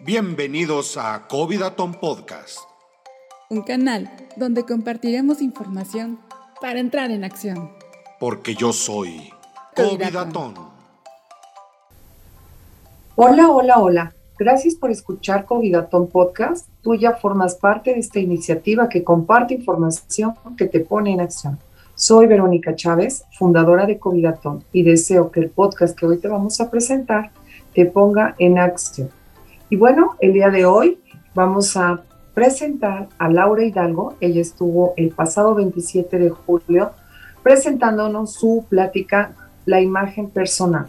Bienvenidos a Covidaton Podcast. Un canal donde compartiremos información para entrar en acción. Porque yo soy Covidaton. Hola, hola, hola. Gracias por escuchar Covidaton Podcast. Tú ya formas parte de esta iniciativa que comparte información que te pone en acción. Soy Verónica Chávez, fundadora de Covidaton, y deseo que el podcast que hoy te vamos a presentar te ponga en acción. Y bueno, el día de hoy vamos a presentar a Laura Hidalgo. Ella estuvo el pasado 27 de julio presentándonos su plática La imagen personal.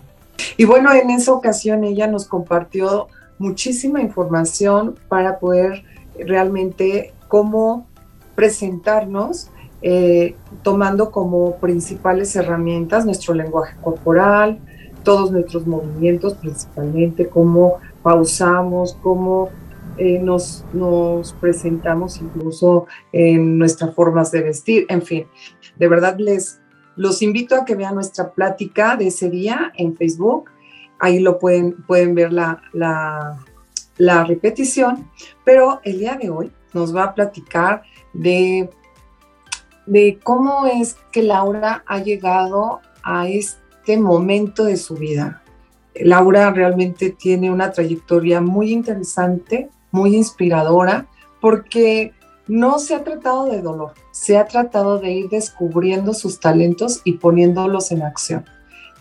Y bueno, en esa ocasión ella nos compartió muchísima información para poder realmente cómo presentarnos eh, tomando como principales herramientas nuestro lenguaje corporal, todos nuestros movimientos, principalmente cómo pausamos, cómo eh, nos, nos presentamos incluso en nuestras formas de vestir, en fin, de verdad les los invito a que vean nuestra plática de ese día en Facebook, ahí lo pueden, pueden ver la, la, la repetición, pero el día de hoy nos va a platicar de de cómo es que Laura ha llegado a este momento de su vida. Laura realmente tiene una trayectoria muy interesante, muy inspiradora, porque no se ha tratado de dolor, se ha tratado de ir descubriendo sus talentos y poniéndolos en acción.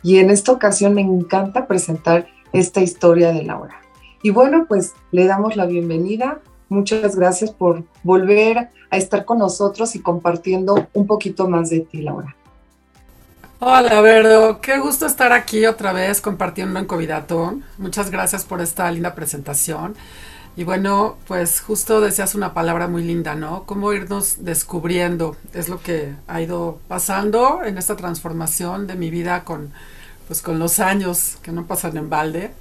Y en esta ocasión me encanta presentar esta historia de Laura. Y bueno, pues le damos la bienvenida Muchas gracias por volver a estar con nosotros y compartiendo un poquito más de ti, Laura. Hola, Verdo. Qué gusto estar aquí otra vez compartiendo en Covidatón. Muchas gracias por esta linda presentación. Y bueno, pues justo decías una palabra muy linda, ¿no? Cómo irnos descubriendo. Es lo que ha ido pasando en esta transformación de mi vida con, pues, con los años que no pasan en balde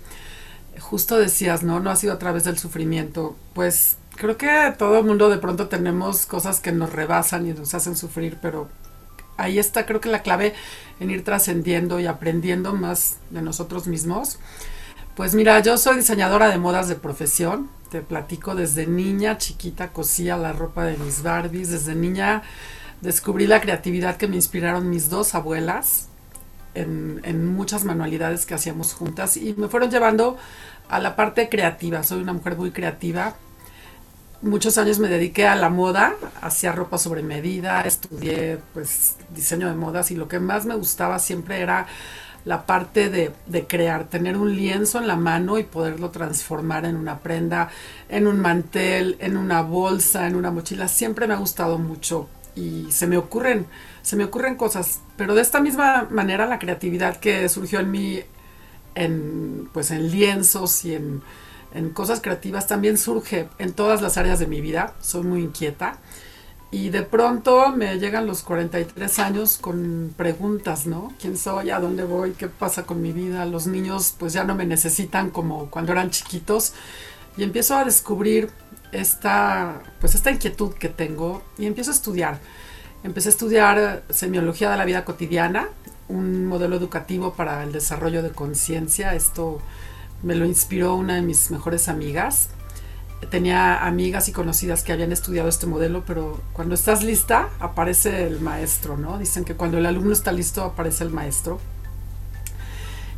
justo decías, ¿no? No ha sido a través del sufrimiento. Pues creo que todo el mundo de pronto tenemos cosas que nos rebasan y nos hacen sufrir, pero ahí está creo que la clave en ir trascendiendo y aprendiendo más de nosotros mismos. Pues mira, yo soy diseñadora de modas de profesión. Te platico desde niña, chiquita, cosía la ropa de mis Barbies. Desde niña descubrí la creatividad que me inspiraron mis dos abuelas en, muchas manualidades que hacíamos juntas y me fueron llevando a la parte creativa. Soy una mujer muy creativa. Muchos años me dediqué a la moda, hacía ropa sobre medida, estudié pues diseño de modas y lo que más me gustaba siempre era la parte de, de, crear, tener un lienzo en la mano y poderlo transformar en una prenda, en un mantel, en una bolsa, en una mochila. Siempre me ha gustado mucho y se me ocurren, se me ocurren cosas, pero de esta misma manera la creatividad que surgió en mí en pues en lienzos y en, en cosas creativas también surge en todas las áreas de mi vida. Soy muy inquieta. Y de pronto me llegan los 43 años con preguntas, ¿no? ¿Quién soy? ¿A dónde voy? ¿Qué pasa con mi vida? Los niños pues ya no me necesitan como cuando eran chiquitos. Y empiezo a descubrir esta, pues esta inquietud que tengo y empiezo a estudiar. Empecé a estudiar semiología de la vida cotidiana, un modelo educativo para el desarrollo de conciencia. Esto me lo inspiró una de mis mejores amigas. Tenía amigas y conocidas que habían estudiado este modelo, pero cuando estás lista aparece el maestro, ¿no? Dicen que cuando el alumno está listo aparece el maestro.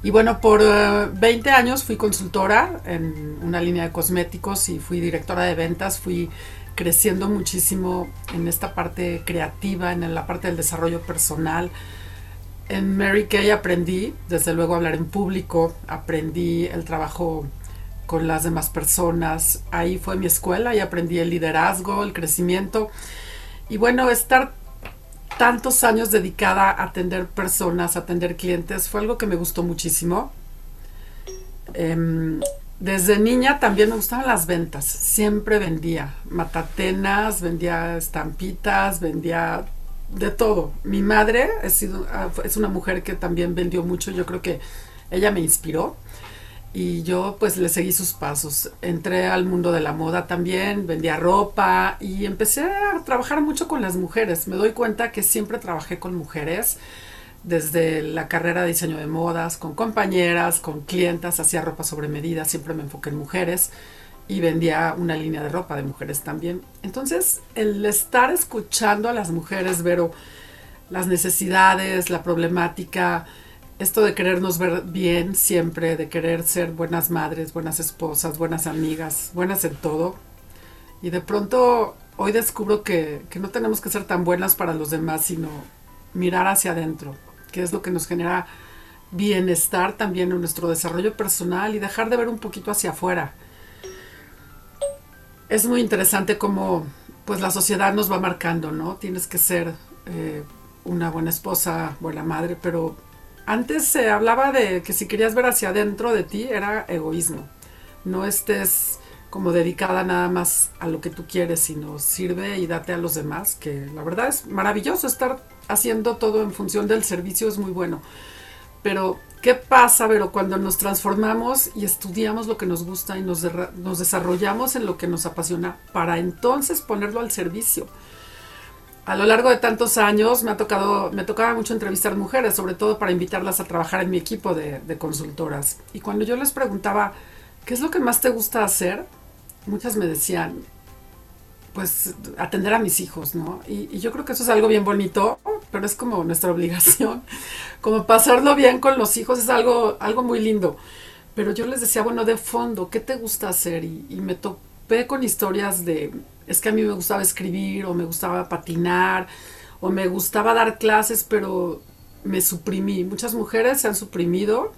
Y bueno, por 20 eh, años fui consultora en una línea de cosméticos y fui directora de ventas, fui creciendo muchísimo en esta parte creativa, en la parte del desarrollo personal. En Mary Kay aprendí, desde luego, hablar en público, aprendí el trabajo con las demás personas. Ahí fue mi escuela y aprendí el liderazgo, el crecimiento. Y bueno, estar tantos años dedicada a atender personas, a atender clientes, fue algo que me gustó muchísimo. Em, desde niña también me gustaban las ventas, siempre vendía matatenas, vendía estampitas, vendía de todo. Mi madre es, es una mujer que también vendió mucho, yo creo que ella me inspiró y yo pues le seguí sus pasos. Entré al mundo de la moda también, vendía ropa y empecé a trabajar mucho con las mujeres. Me doy cuenta que siempre trabajé con mujeres desde la carrera de diseño de modas, con compañeras, con clientas, hacía ropa sobre medida, siempre me enfoqué en mujeres. Y vendía una línea de ropa de mujeres también. Entonces, el estar escuchando a las mujeres, Vero, las necesidades, la problemática, esto de querernos ver bien siempre, de querer ser buenas madres, buenas esposas, buenas amigas, buenas en todo. Y de pronto hoy descubro que, que no tenemos que ser tan buenas para los demás, sino mirar hacia adentro, que es lo que nos genera bienestar también en nuestro desarrollo personal y dejar de ver un poquito hacia afuera es muy interesante cómo pues la sociedad nos va marcando, ¿no? Tienes que ser eh, una buena esposa, buena madre, pero antes se hablaba de que si querías ver hacia adentro de ti era egoísmo. No estés como dedicada nada más a lo que tú quieres, sino sirve y date a los demás, que la verdad es maravilloso estar haciendo todo en función del servicio, es muy bueno. Pero ¿Qué pasa, pero cuando nos transformamos y estudiamos lo que nos gusta y nos, desarrollamos en lo que nos apasiona para entonces ponerlo al servicio? A lo largo de tantos años me ha tocado, me tocaba mucho entrevistar mujeres, sobre todo para invitarlas a trabajar en mi equipo de consultoras. Y cuando yo les preguntaba, ¿qué es lo que más te gusta hacer? Muchas me decían, pues atender a mis hijos, ¿no? Y, yo creo que eso es algo bien bonito, pero es como nuestra obligación, como pasarlo bien con los hijos es algo, algo muy lindo. Pero yo les decía, bueno, de fondo, ¿qué te gusta hacer? Y, y me topé con historias de, es que a mí me gustaba escribir o me gustaba patinar o me gustaba dar clases, pero me suprimí. Muchas mujeres se han suprimido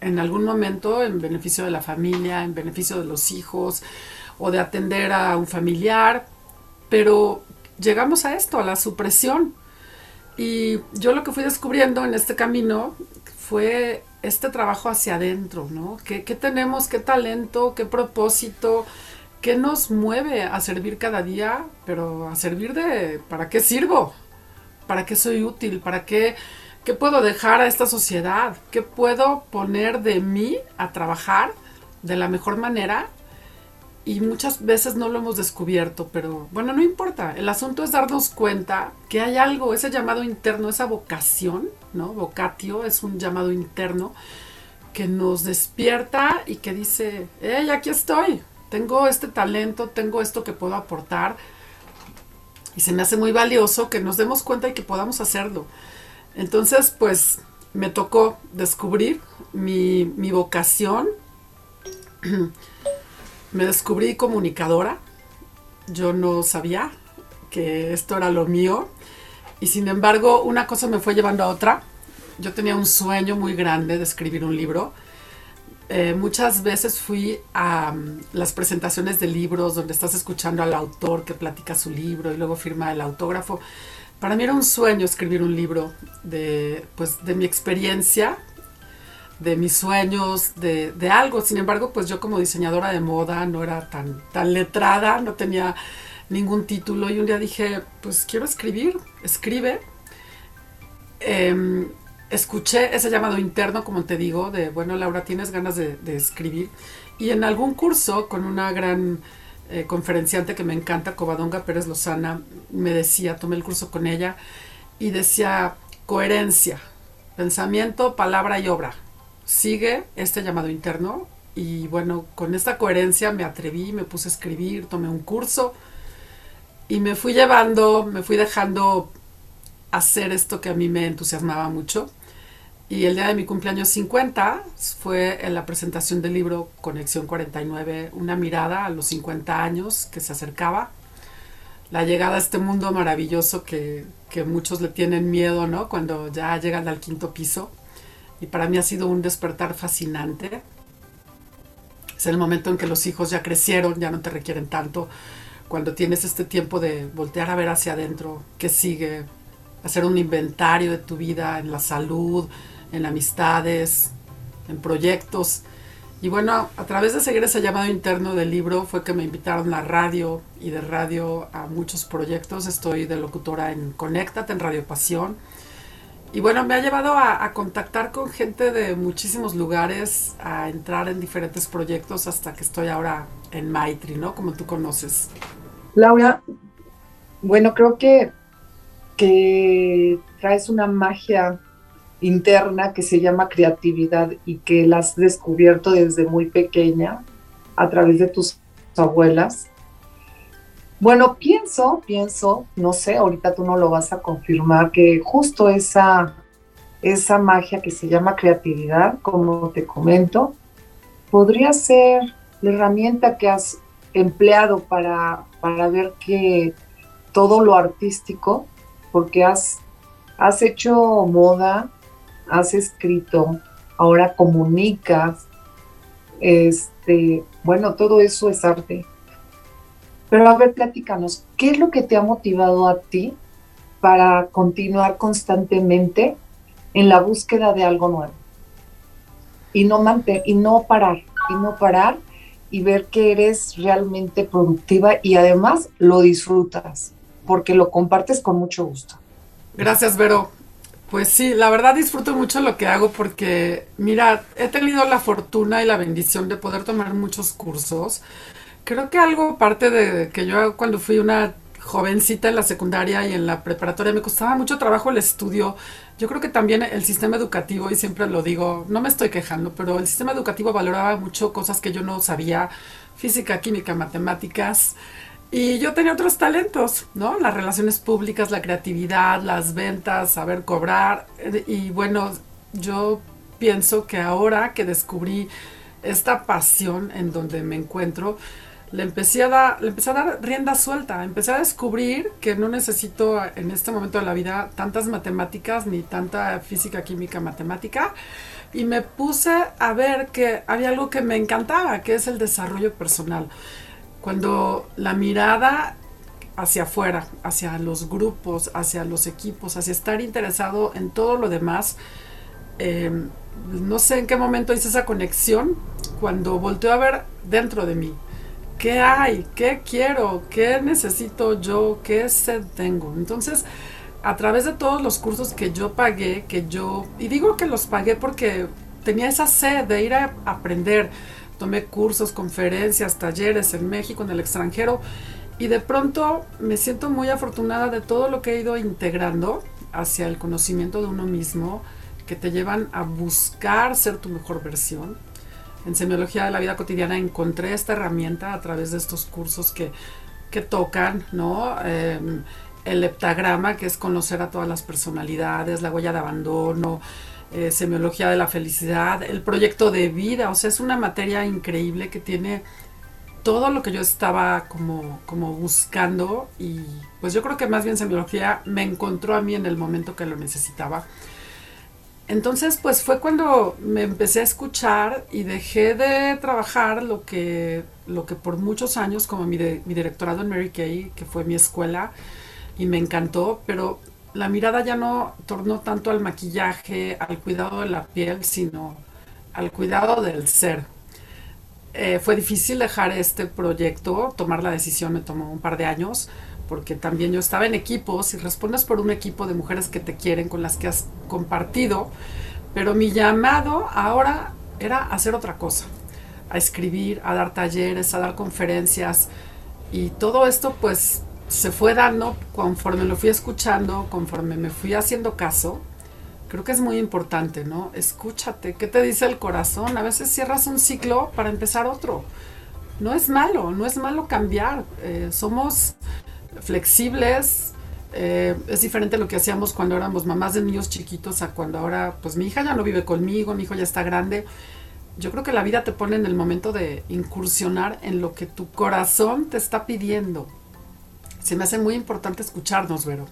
en algún momento en beneficio de la familia, en beneficio de los hijos o de atender a un familiar pero llegamos a esto, a la supresión. Y yo lo que fui descubriendo en este camino fue este trabajo hacia adentro, ¿no? ¿Qué, tenemos? ¿Qué talento? ¿Qué propósito? ¿Qué nos mueve a servir cada día? Pero a servir de, ¿para qué sirvo? ¿Para qué soy útil? ¿Para qué, qué puedo dejar a esta sociedad? ¿Qué puedo poner de mí a trabajar de la mejor manera y muchas veces no lo hemos descubierto, pero bueno, no importa. El asunto es darnos cuenta que hay algo, ese llamado interno, esa vocación, ¿no? Vocatio es un llamado interno que nos despierta y que dice, hey, aquí estoy, tengo este talento, tengo esto que puedo aportar. Y se me hace muy valioso que nos demos cuenta y que podamos hacerlo. Entonces, pues me tocó descubrir mi, mi vocación. Me descubrí comunicadora. Yo no sabía que esto era lo mío. Y sin embargo, una cosa me fue llevando a otra. Yo tenía un sueño muy grande de escribir un libro. Eh, muchas veces fui a mm, las presentaciones de libros donde estás escuchando al autor que platica su libro y luego firma el autógrafo. Para mí era un sueño escribir un libro de, pues, de mi experiencia de mis sueños, de, de, algo. Sin embargo, pues yo como diseñadora de moda no era tan, tan letrada, no tenía ningún título y un día dije, pues quiero escribir, escribe. Em, escuché ese llamado interno, como te digo, de, bueno, Laura, tienes ganas de, escribir. Y en algún curso con una gran eh, conferenciante que me encanta, Covadonga Pérez Lozana, me decía, tomé el curso con ella y decía, coherencia, pensamiento, palabra y obra sigue este llamado interno y bueno, con esta coherencia me atreví, me puse a escribir, tomé un curso y me fui llevando, me fui dejando hacer esto que a mí me entusiasmaba mucho. Y el día de mi cumpleaños 50 fue en la presentación del libro Conexión 49, una mirada a los 50 años que se acercaba, la llegada a este mundo maravilloso que, que muchos le tienen miedo, ¿no? Cuando ya llegan al quinto piso y para mí ha sido un despertar fascinante. Es el momento en que los hijos ya crecieron, ya no te requieren tanto, cuando tienes este tiempo de voltear a ver hacia adentro, qué sigue, hacer un inventario de tu vida en la salud, en amistades, en proyectos. Y bueno, a través de seguir ese llamado interno del libro fue que me invitaron a radio y de radio a muchos proyectos. Estoy de locutora en Conéctate, en Radio Pasión y bueno, me ha llevado a, contactar con gente de muchísimos lugares, a entrar en diferentes proyectos hasta que estoy ahora en Maitri, ¿no? Como tú conoces. Laura, bueno, creo que, que traes una magia interna que se llama creatividad y que la has descubierto desde muy pequeña a través de tus abuelas. Bueno, pienso, pienso, no sé, ahorita tú no lo vas a confirmar, que justo esa, esa magia que se llama creatividad, como te comento, podría ser la herramienta que has empleado para, para ver que todo lo artístico, porque has, has hecho moda, has escrito, ahora comunicas, este, bueno, todo eso es arte. Pero a ver, platícanos, ¿qué es lo que te ha motivado a ti para continuar constantemente en la búsqueda de algo nuevo? Y no y no parar, y no parar y ver que eres realmente productiva y además lo disfrutas, porque lo compartes con mucho gusto. Gracias, Vero. Pues sí, la verdad disfruto mucho lo que hago porque, mira, he tenido la fortuna y la bendición de poder tomar muchos cursos. Creo que algo parte de que yo cuando fui una jovencita en la secundaria y en la preparatoria me costaba mucho trabajo el estudio. Yo creo que también el sistema educativo, y siempre lo digo, no me estoy quejando, pero el sistema educativo valoraba mucho cosas que yo no sabía, física, química, matemáticas. Y yo tenía otros talentos, ¿no? Las relaciones públicas, la creatividad, las ventas, saber cobrar. Y bueno, yo pienso que ahora que descubrí esta pasión en donde me encuentro, le empecé a dar, le empecé a dar rienda suelta, empecé a descubrir que no necesito en este momento de la vida tantas matemáticas ni tanta física, química, matemática y me puse a ver que había algo que me encantaba, que es el desarrollo personal. Cuando la mirada hacia afuera, hacia los grupos, hacia los equipos, hacia estar interesado en todo lo demás, eh, no sé en qué momento hice esa conexión cuando volteo a ver dentro de mí ¿Qué hay? ¿Qué quiero? ¿Qué necesito yo? ¿Qué sed tengo? Entonces, a través de todos los cursos que yo pagué, que yo, y digo que los pagué porque tenía esa sed de ir a aprender. Tomé cursos, conferencias, talleres en México, en el extranjero, y de pronto me siento muy afortunada de todo lo que he ido integrando hacia el conocimiento de uno mismo, que te llevan a buscar ser tu mejor versión, en semiología de la vida cotidiana encontré esta herramienta a través de estos cursos que, tocan, ¿no? Em, el heptagrama, que es conocer a todas las personalidades, la huella de abandono, eh, semiología de la felicidad, el proyecto de vida, o sea, es una materia increíble que tiene todo lo que yo estaba como, como buscando y pues yo creo que más bien semiología me encontró a mí en el momento que lo necesitaba. Entonces, pues fue cuando me empecé a escuchar y dejé de trabajar lo que, lo que por muchos años, como mi, mi directorado en Mary Kay, que fue mi escuela, y me encantó, pero la mirada ya no tornó tanto al maquillaje, al cuidado de la piel, sino al cuidado del ser. Eh, fue difícil dejar este proyecto, tomar la decisión me tomó un par de años, porque también yo estaba en equipos y respondes por un equipo de mujeres que te quieren, con las que has compartido, pero mi llamado ahora era hacer otra cosa, a escribir, a dar talleres, a dar conferencias y todo esto pues se fue dando conforme lo fui escuchando, conforme me fui haciendo caso. Creo que es muy importante, ¿no? Escúchate, ¿qué te dice el corazón? A veces cierras un ciclo para empezar otro. No es malo, no es malo cambiar. Eh, somos flexibles. Eh, es diferente lo que hacíamos cuando éramos mamás de niños chiquitos a cuando ahora, pues mi hija ya no vive conmigo, mi hijo ya está grande. Yo creo que la vida te pone en el momento de incursionar en lo que tu corazón te está pidiendo. Se me hace muy importante escucharnos, Vero.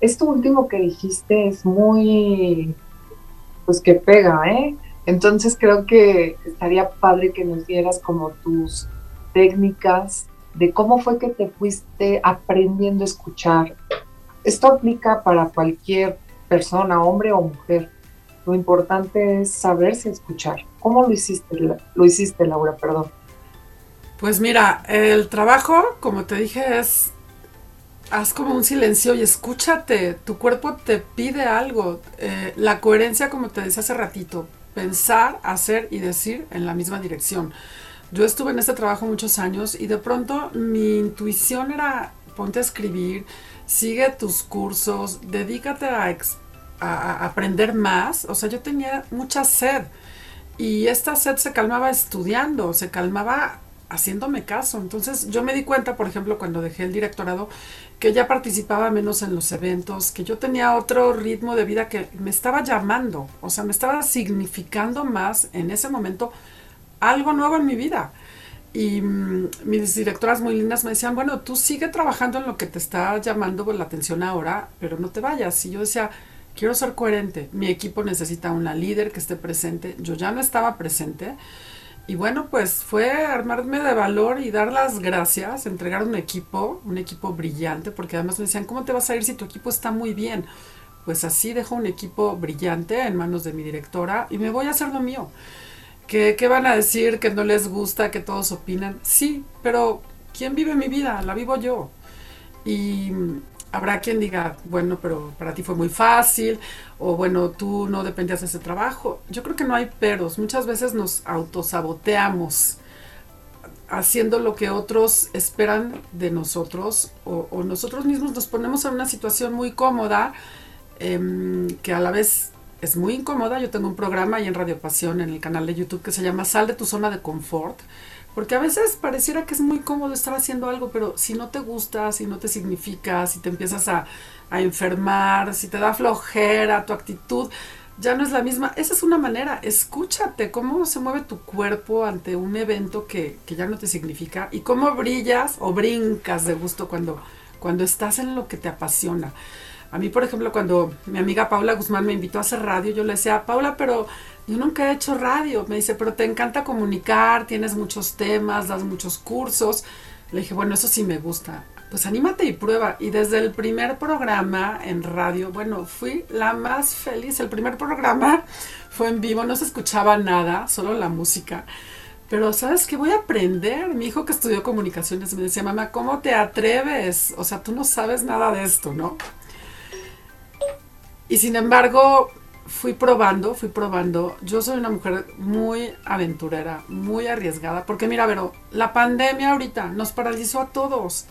Esto último que dijiste es muy, pues que pega, ¿eh? Entonces creo que estaría padre que nos dieras como tus técnicas de cómo fue que te fuiste aprendiendo a escuchar. Esto aplica para cualquier persona, hombre o mujer. Lo importante es saberse escuchar. ¿Cómo lo hiciste, lo hiciste Laura? Perdón. Pues mira, el trabajo, como te dije, es haz como un silencio y escúchate. Tu cuerpo te pide algo. Eh, la coherencia, como te decía hace ratito, pensar, hacer y decir en la misma dirección. Yo estuve en este trabajo muchos años y de pronto mi intuición era ponte a escribir, sigue tus cursos, dedícate a, a, aprender más. O sea, yo tenía mucha sed y esta sed se calmaba estudiando, se calmaba haciéndome caso. Entonces yo me di cuenta, por ejemplo, cuando dejé el directorado, que ya participaba menos en los eventos, que yo tenía otro ritmo de vida que me estaba llamando, o sea, me estaba significando más en ese momento algo nuevo en mi vida. Y mm, mis directoras muy lindas me decían, bueno, tú sigue trabajando en lo que te está llamando la atención ahora, pero no te vayas. Y yo decía, quiero ser coherente, mi equipo necesita una líder que esté presente, yo ya no estaba presente. Y bueno, pues fue armarme de valor y dar las gracias, entregar un equipo, un equipo brillante, porque además me decían, ¿cómo te vas a ir si tu equipo está muy bien? Pues así dejo un equipo brillante en manos de mi directora y me voy a hacer lo mío. ¿Qué, ¿Qué, van a decir? ¿Que no les gusta? ¿Que todos opinan? Sí, pero ¿quién vive mi vida? La vivo yo. Y habrá quien diga, bueno, pero para ti fue muy fácil, o bueno, tú no dependías de ese trabajo. Yo creo que no hay peros. Muchas veces nos autosaboteamos haciendo lo que otros esperan de nosotros, o, nosotros mismos nos ponemos en una situación muy cómoda, eh, que a la vez es muy incómoda. Yo tengo un programa ahí en Radio Pasión, en el canal de YouTube, que se llama Sal de tu zona de confort. Porque a veces pareciera que es muy cómodo estar haciendo algo, pero si no te gusta, si no te significa, si te empiezas a, a enfermar, si te da flojera, tu actitud ya no es la misma. Esa es una manera, escúchate cómo se mueve tu cuerpo ante un evento que, que, ya no te significa y cómo brillas o brincas de gusto cuando, cuando estás en lo que te apasiona. A mí, por ejemplo, cuando mi amiga Paula Guzmán me invitó a hacer radio, yo le decía, Paula, pero yo nunca he hecho radio. Me dice, pero te encanta comunicar, tienes muchos temas, das muchos cursos. Le dije, bueno, eso sí me gusta. Pues anímate y prueba. Y desde el primer programa en radio, bueno, fui la más feliz. El primer programa fue en vivo, no se escuchaba nada, solo la música. Pero sabes que voy a aprender. Mi hijo que estudió comunicaciones me decía, mamá, ¿cómo te atreves? O sea, tú no sabes nada de esto, ¿no? Y sin embargo, fui probando, fui probando. Yo soy una mujer muy aventurera, muy arriesgada, porque mira, pero la pandemia ahorita nos paralizó a todos.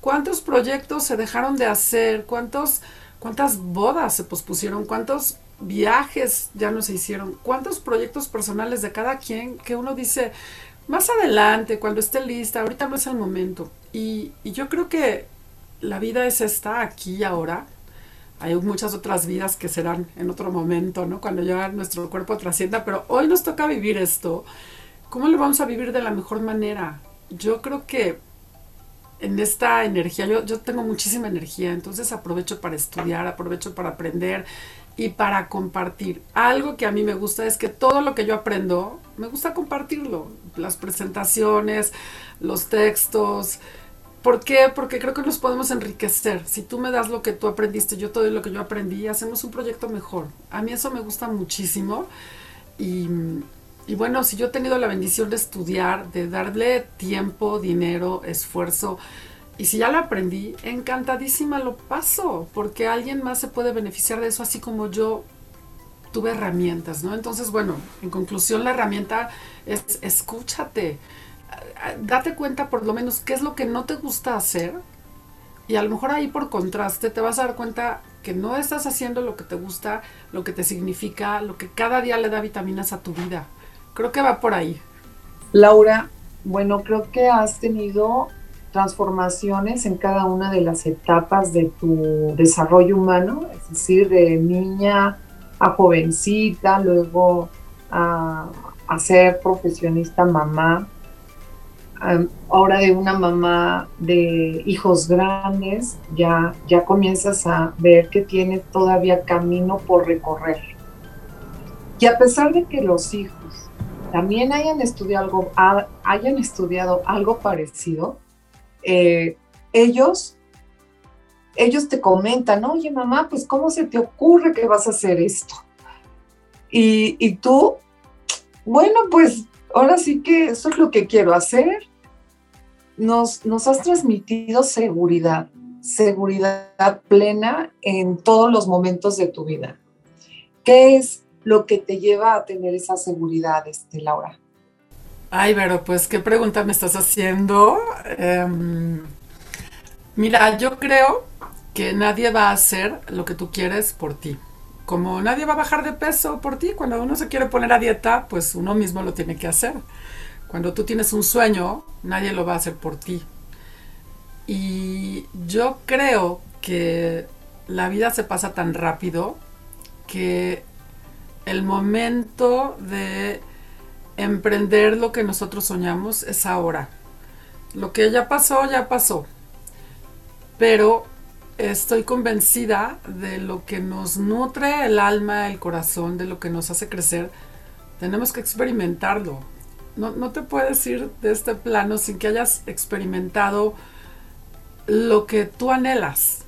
¿Cuántos proyectos se dejaron de hacer? ¿Cuántos, ¿Cuántas bodas se pospusieron? ¿Cuántos viajes ya no se hicieron? ¿Cuántos proyectos personales de cada quien que uno dice, más adelante, cuando esté lista, ahorita no es el momento? Y, y yo creo que la vida es esta, aquí y ahora hay muchas otras vidas que serán en otro momento, ¿no? Cuando ya nuestro cuerpo trascienda, pero hoy nos toca vivir esto. ¿Cómo lo vamos a vivir de la mejor manera? Yo creo que en esta energía, yo, yo tengo muchísima energía, entonces aprovecho para estudiar, aprovecho para aprender y para compartir. Algo que a mí me gusta es que todo lo que yo aprendo, me gusta compartirlo. Las presentaciones, los textos, ¿Por qué? Porque creo que nos podemos enriquecer. Si tú me das lo que tú aprendiste, yo te doy lo que yo aprendí, hacemos un proyecto mejor. A mí eso me gusta muchísimo. Y, y, bueno, si yo he tenido la bendición de estudiar, de darle tiempo, dinero, esfuerzo, y si ya lo aprendí, encantadísima lo paso, porque alguien más se puede beneficiar de eso, así como yo tuve herramientas, ¿no? Entonces, bueno, en conclusión, la herramienta es escúchate date cuenta por lo menos qué es lo que no te gusta hacer y a lo mejor ahí por contraste te vas a dar cuenta que no estás haciendo lo que te gusta, lo que te significa, lo que cada día le da vitaminas a tu vida. Creo que va por ahí. Laura, bueno, creo que has tenido transformaciones en cada una de las etapas de tu desarrollo humano, es decir, de niña a jovencita, luego a, a ser profesionista mamá, ahora de una mamá de hijos grandes, ya, ya comienzas a ver que tiene todavía camino por recorrer. Y a pesar de que los hijos también hayan estudiado algo, hayan estudiado algo parecido, eh, ellos, ellos te comentan, oye mamá, pues ¿cómo se te ocurre que vas a hacer esto? Y, y tú, bueno, pues ahora sí que eso es lo que quiero hacer nos, has transmitido seguridad, seguridad plena en todos los momentos de tu vida. ¿Qué es lo que te lleva a tener esa seguridad, este, Laura? Ay, pero pues, ¿qué pregunta me estás haciendo? Um, mira, yo creo que nadie va a hacer lo que tú quieres por ti. Como nadie va a bajar de peso por ti, cuando uno se quiere poner a dieta, pues uno mismo lo tiene que hacer Cuando tú tienes un sueño, nadie lo va a hacer por ti. Y yo creo que la vida se pasa tan rápido que el momento de emprender lo que nosotros soñamos es ahora. Lo que ya pasó, ya pasó. Pero estoy convencida de lo que nos nutre el alma, el corazón, de lo que nos hace crecer. Tenemos que experimentarlo. No, no te puedes ir de este plano sin que hayas experimentado lo que tú anhelas.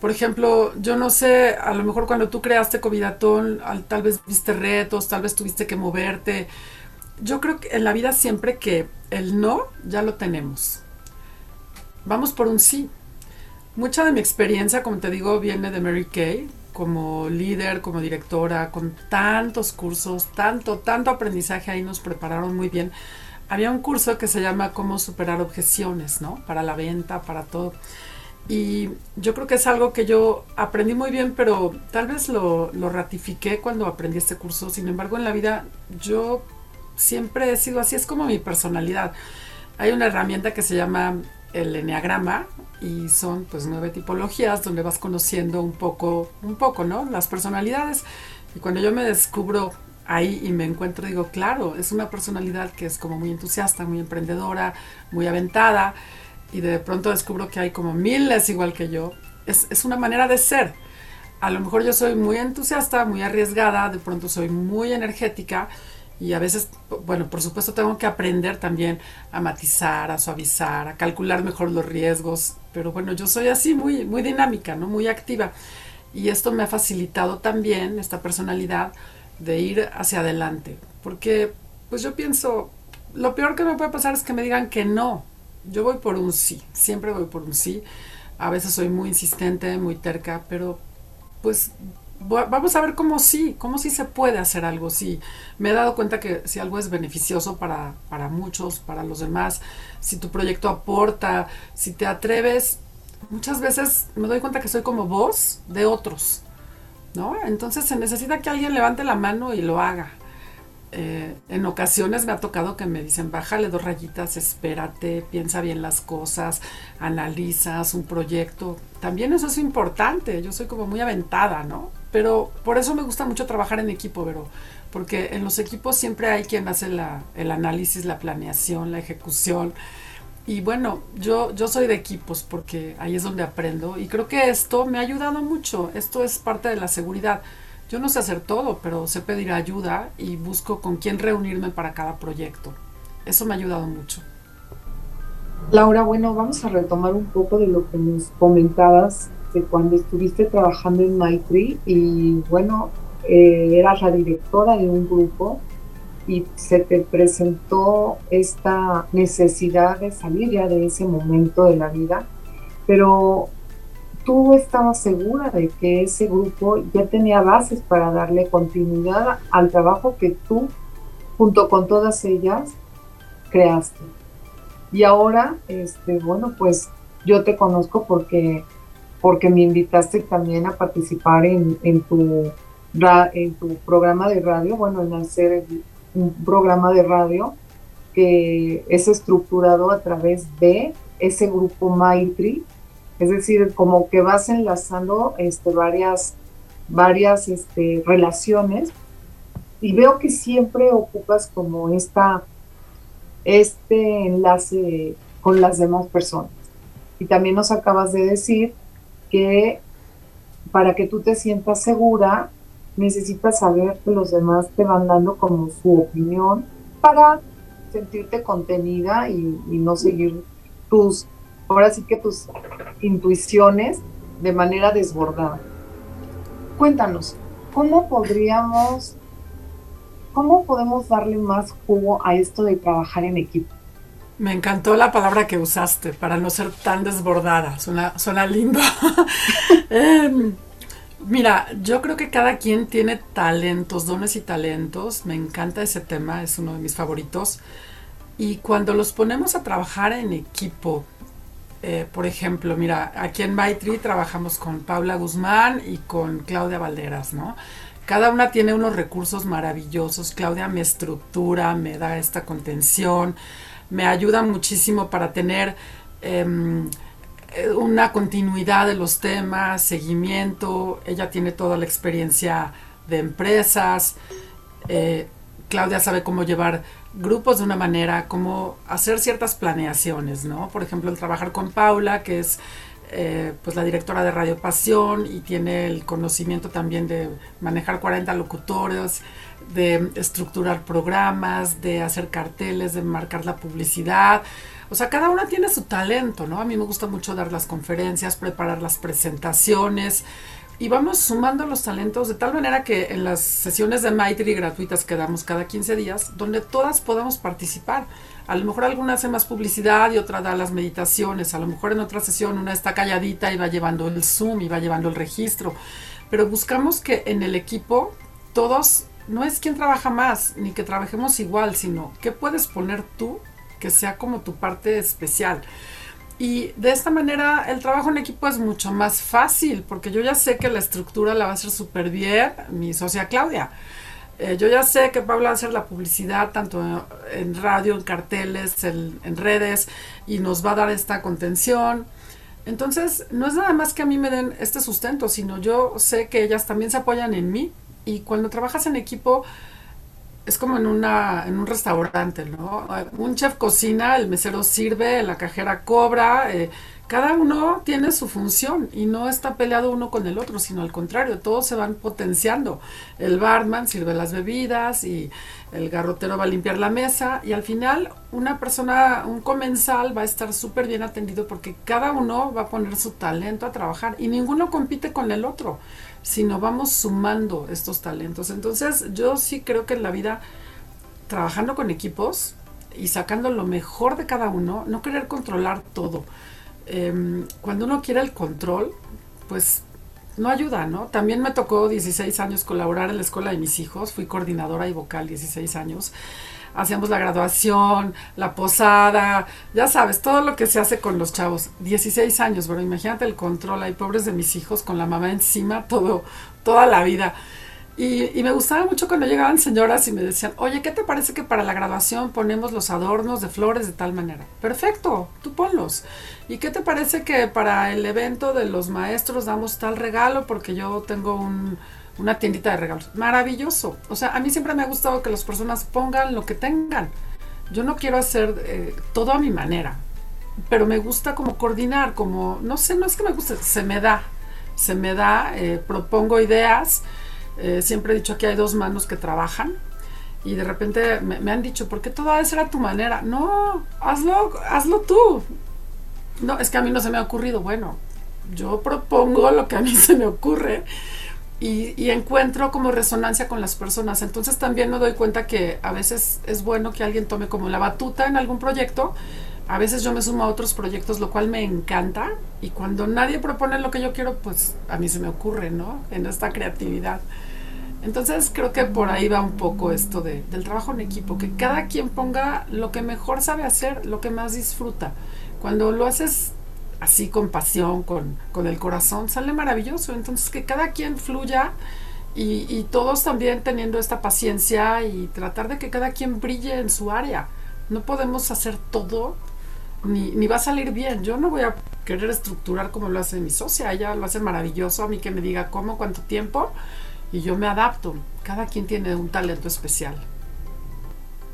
Por ejemplo, yo no sé, a lo mejor cuando tú creaste Covidatón, tal vez viste retos, tal vez tuviste que moverte. Yo creo que en la vida siempre que el no ya lo tenemos. Vamos por un sí. Mucha de mi experiencia, como te digo, viene de Mary Kay, como líder, como directora, con tantos cursos, tanto, tanto aprendizaje ahí nos prepararon muy bien. Había un curso que se llama Cómo superar objeciones, ¿no? Para la venta, para todo. Y yo creo que es algo que yo aprendí muy bien, pero tal vez lo, lo ratifiqué cuando aprendí este curso. Sin embargo, en la vida yo siempre he sido así, es como mi personalidad. Hay una herramienta que se llama el enneagrama y son pues nueve tipologías donde vas conociendo un poco, un poco, ¿no? Las personalidades. Y cuando yo me descubro ahí y me encuentro, digo, claro, es una personalidad que es como muy entusiasta, muy emprendedora, muy aventada y de pronto descubro que hay como miles igual que yo, es, es, una manera de ser. A lo mejor yo soy muy entusiasta, muy arriesgada, de pronto soy muy energética y a veces, bueno, por supuesto tengo que aprender también a matizar, a suavizar, a calcular mejor los riesgos, pero bueno, yo soy así muy, muy dinámica, ¿no? Muy activa. Y esto me ha facilitado también, esta personalidad, de ir hacia adelante. Porque, pues yo pienso, lo peor que me puede pasar es que me digan que no, yo voy por un sí, siempre voy por un sí. A veces soy muy insistente, muy terca, pero pues vamos a ver cómo sí, cómo sí se puede hacer algo. Sí, me he dado cuenta que si algo es beneficioso para, para muchos, para los demás, si tu proyecto aporta, si te atreves, muchas veces me doy cuenta que soy como voz de otros, ¿no? Entonces se necesita que alguien levante la mano y lo haga. Eh, en ocasiones me ha tocado que me dicen, bájale dos rayitas, espérate, piensa bien las cosas, analizas un proyecto. También eso es importante, yo soy como muy aventada, ¿no? Pero por eso me gusta mucho trabajar en equipo, pero porque en los equipos siempre hay quien hace el análisis, la planeación, la ejecución. Y bueno, yo, yo soy de equipos porque ahí es donde aprendo y creo que esto me ha ayudado mucho. Esto es parte de la seguridad. Yo no sé hacer todo, pero sé pedir ayuda y busco con quién reunirme para cada proyecto. Eso me ha ayudado mucho. Laura, bueno, vamos a retomar un poco de lo que nos comentabas de cuando estuviste trabajando en Maitri y bueno, eh, eras la directora de un grupo y se te presentó esta necesidad de salir ya de ese momento de la vida, pero tú estabas segura de que ese grupo ya tenía bases para darle continuidad al trabajo que tú, junto con todas ellas, creaste. Y ahora, este, bueno, pues yo te conozco porque, porque me invitaste también a participar en, en, tu, en tu programa de radio, bueno, en hacer un programa de radio que es estructurado a través de ese grupo Maitri, es decir, como que vas enlazando este, varias, varias este, relaciones y veo que siempre ocupas como esta, este enlace con las demás personas. Y también nos acabas de decir que para que tú te sientas segura, necesitas saber que los demás te van dando como su opinión para sentirte contenida y, no seguir tus ahora sí que tus intuiciones de manera desbordada. Cuéntanos, ¿cómo podríamos, cómo podemos darle más jugo a esto de trabajar en equipo? Me encantó la palabra que usaste para no ser tan desbordada. Suena, suena lindo. Em, mira, yo creo que cada quien tiene talentos, dones y talentos. Me encanta ese tema, es uno de mis favoritos. Y cuando los ponemos a trabajar en equipo, eh, por ejemplo, mira, aquí en Maitri trabajamos con Paula Guzmán y con Claudia Valderas, ¿no? Cada una tiene unos recursos maravillosos. Claudia me estructura, me da esta contención, me ayuda muchísimo para tener em, eh, una continuidad de los temas, seguimiento. Ella tiene toda la experiencia de empresas. Eh, Claudia sabe cómo llevar grupos de una manera, cómo hacer ciertas planeaciones, ¿no? Por ejemplo, el trabajar con Paula, que es eh, pues la directora de Radio Pasión y tiene el conocimiento también de manejar 40 locutores, de estructurar programas, de hacer carteles, de marcar la publicidad. O sea, cada una tiene su talento, ¿no? A mí me gusta mucho dar las conferencias, preparar las presentaciones y vamos sumando los talentos de tal manera que en las sesiones de Maitri gratuitas que damos cada 15 días, donde todas podamos participar. A lo mejor alguna hace más publicidad y otra da las meditaciones. A lo mejor en otra sesión una está calladita y va llevando el Zoom y va llevando el registro. Pero buscamos que en el equipo todos, no es quien trabaja más, ni que trabajemos igual, sino qué puedes poner tú que sea como tu parte especial. Y de esta manera el trabajo en equipo es mucho más fácil, porque yo ya sé que la estructura la va a hacer súper bien mi socia Claudia. Eh, yo ya sé que Paula va a hacer la publicidad tanto en radio, en carteles, en, en, redes, y nos va a dar esta contención. Entonces, no es nada más que a mí me den este sustento, sino yo sé que ellas también se apoyan en mí. Y cuando trabajas en equipo, es como en, una, en un restaurante, ¿no? Un chef cocina, el mesero sirve, la cajera cobra, eh, cada uno tiene su función y no está peleado uno con el otro, sino al contrario, todos se van potenciando. El barman sirve las bebidas y el garrotero va a limpiar la mesa y al final una persona, un comensal va a estar súper bien atendido porque cada uno va a poner su talento a trabajar y ninguno compite con el otro sino vamos sumando estos talentos. Entonces yo sí creo que en la vida, trabajando con equipos y sacando lo mejor de cada uno, no querer controlar todo. Em, cuando uno quiere el control, pues no ayuda, ¿no? También me tocó 16 años colaborar en la escuela de mis hijos, fui coordinadora y vocal 16 años hacíamos la graduación, la posada, ya sabes, todo lo que se hace con los chavos. 16 años, pero imagínate el control, hay pobres de mis hijos con la mamá encima todo, toda la vida. Y, y, me gustaba mucho cuando llegaban señoras y me decían, oye, ¿qué te parece que para la graduación ponemos los adornos de flores de tal manera? Perfecto, tú ponlos. ¿Y qué te parece que para el evento de los maestros damos tal regalo porque yo tengo un, una tiendita de regalos. Maravilloso. O sea, a mí siempre me ha gustado que las personas pongan lo que tengan. Yo no quiero hacer eh, todo a mi manera, pero me gusta como coordinar, como, no sé, no es que me guste, se me da, se me da, eh, propongo ideas. Eh, siempre he dicho que hay dos manos que trabajan y de repente me, me han dicho, ¿por qué todo debe a tu manera? No, hazlo, hazlo tú. No, es que a mí no se me ha ocurrido. Bueno, yo propongo lo que a mí se me ocurre y, encuentro como resonancia con las personas. Entonces también me doy cuenta que a veces es bueno que alguien tome como la batuta en algún proyecto. A veces yo me sumo a otros proyectos, lo cual me encanta. Y cuando nadie propone lo que yo quiero, pues a mí se me ocurre, ¿no? En esta creatividad. Entonces creo que por ahí va un poco esto de, del trabajo en equipo, que cada quien ponga lo que mejor sabe hacer, lo que más disfruta. Cuando lo haces así con pasión, con, con el corazón, sale maravilloso. Entonces que cada quien fluya y, y, todos también teniendo esta paciencia y tratar de que cada quien brille en su área. No podemos hacer todo, ni, ni va a salir bien. Yo no voy a querer estructurar como lo hace mi socia, ella lo hace maravilloso, a mí que me diga cómo, cuánto tiempo, y yo me adapto. Cada quien tiene un talento especial.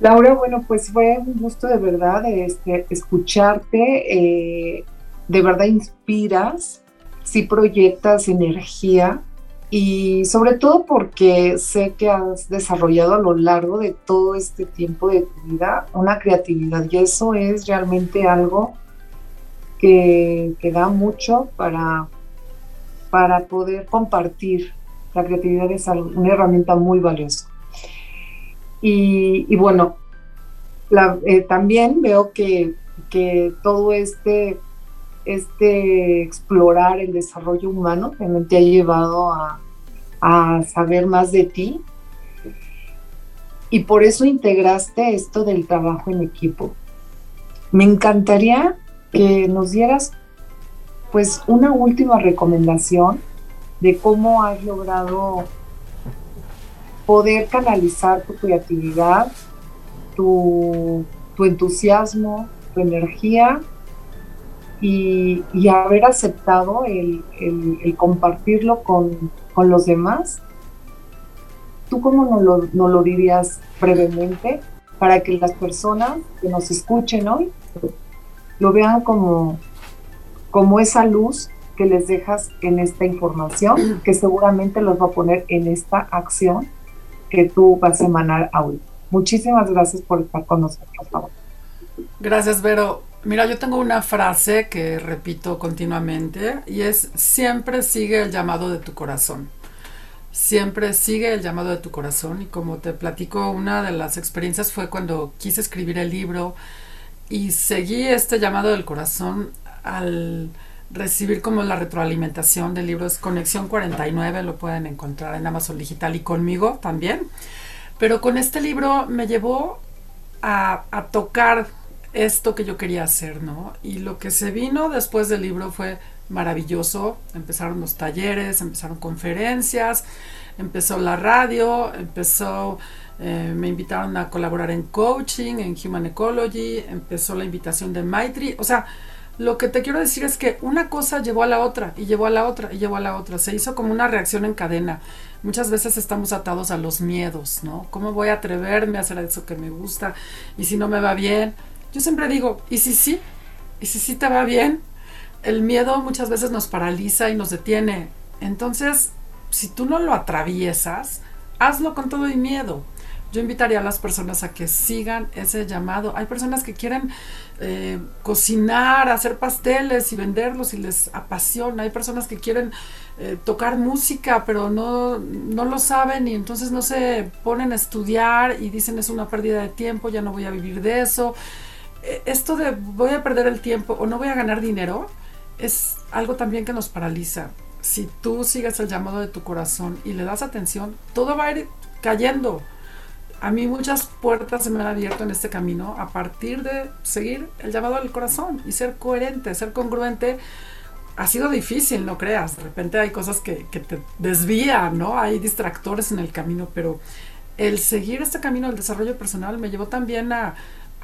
Laura, bueno, pues fue un gusto de verdad este, escucharte. Eh, de verdad inspiras, sí proyectas energía y sobre todo porque sé que has desarrollado a lo largo de todo este tiempo de tu vida una creatividad y eso es realmente algo que, da mucho para, para poder compartir. La creatividad es una herramienta muy valiosa. Y, bueno, eh, también veo que, que todo este este explorar el desarrollo humano también te ha llevado a, saber más de ti y por eso integraste esto del trabajo en equipo. Me encantaría que nos dieras pues una última recomendación de cómo has logrado poder canalizar tu creatividad, tu, entusiasmo, tu energía y, haber aceptado el, compartirlo con, los demás. ¿Tú cómo nos lo, no lo dirías brevemente para que las personas que nos escuchen hoy lo vean como, como esa luz que les dejas en esta información, que seguramente los va a poner en esta acción que tú vas a emanar hoy. Muchísimas gracias por estar con nosotros, favor. Gracias, Vero. Mira, yo tengo una frase que repito continuamente y es siempre sigue el llamado de tu corazón. Siempre sigue el llamado de tu corazón y como te platico, una de las experiencias fue cuando quise escribir el libro y seguí este llamado del corazón al recibir como la retroalimentación del libro. Es Conexión 49, lo pueden encontrar en Amazon Digital y conmigo también. Pero con este libro me llevó a, a tocar esto que yo quería hacer, ¿no? Y lo que se vino después del libro fue maravilloso. Empezaron los talleres, empezaron conferencias, empezó la radio, empezó, eh, me invitaron a colaborar en coaching, en Human Ecology, empezó la invitación de Maitri. O sea, lo que te quiero decir es que una cosa llevó a la otra y llevó a la otra y llevó a la otra. Se hizo como una reacción en cadena. Muchas veces estamos atados a los miedos, ¿no? ¿Cómo voy a atreverme a hacer eso que me gusta? Y si no me va bien. Yo siempre digo, ¿y si sí? ¿Y si sí te va bien? El miedo muchas veces nos paraliza y nos detiene. Entonces, si tú no lo atraviesas, hazlo con todo y miedo yo invitaría a las personas a que sigan ese llamado. Hay personas que quieren eh, cocinar, hacer pasteles y venderlos y les apasiona. Hay personas que quieren eh, tocar música, pero no, no lo saben y entonces no se ponen a estudiar y dicen es una pérdida de tiempo, ya no voy a vivir de eso. Eh, esto de voy a perder el tiempo o no voy a ganar dinero es algo también que nos paraliza. Si tú sigues el llamado de tu corazón y le das atención, todo va a ir cayendo a mí muchas puertas se me han abierto en este camino a partir de seguir el llamado al corazón y ser coherente, ser congruente. Ha sido difícil, no creas. De repente hay cosas que, que te desvían, ¿no? Hay distractores en el camino, pero el seguir este camino del desarrollo personal me llevó también a,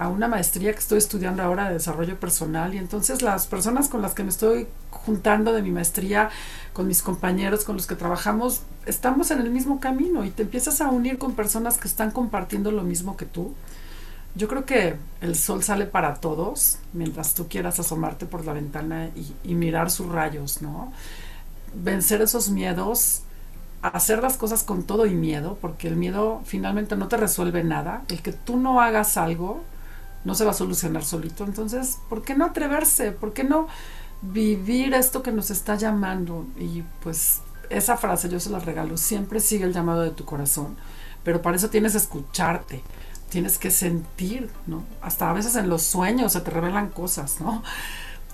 a una maestría que estoy estudiando ahora de desarrollo personal y entonces las personas con las que me estoy juntando de mi maestría, con mis compañeros con los que trabajamos, estamos en el mismo camino y te empiezas a unir con personas que están compartiendo lo mismo que tú. Yo creo que el sol sale para todos mientras tú quieras asomarte por la ventana y, y mirar sus rayos, ¿no? Vencer esos miedos, hacer las cosas con todo y miedo, porque el miedo finalmente no te resuelve nada. El que tú no hagas algo no se va a solucionar solito. Entonces, ¿por qué no atreverse? ¿Por qué no vivir esto que nos está llamando? Y pues esa frase yo se la regalo, siempre sigue el llamado de tu corazón, pero para eso tienes que escucharte, tienes que sentir, ¿no? Hasta a veces en los sueños se te revelan cosas, ¿no?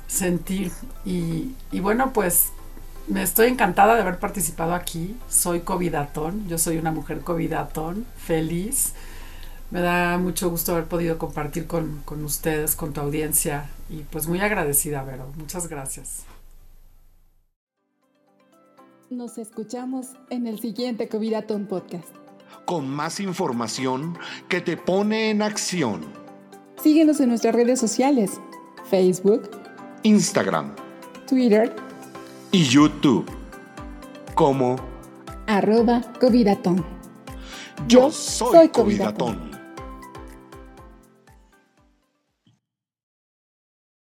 Sentir. Y, y bueno, pues me estoy encantada de haber participado aquí. Soy covidatón, yo soy una mujer covidatón, feliz me da mucho gusto haber podido compartir con, ustedes, con tu audiencia y pues muy agradecida, Vero. Muchas gracias. Nos escuchamos en el siguiente Covidatón Podcast. Con más información que te pone en acción. Síguenos en nuestras redes sociales, Facebook, Instagram, Twitter y YouTube como arroba Covidatón. Yo, soy, soy Covidatón.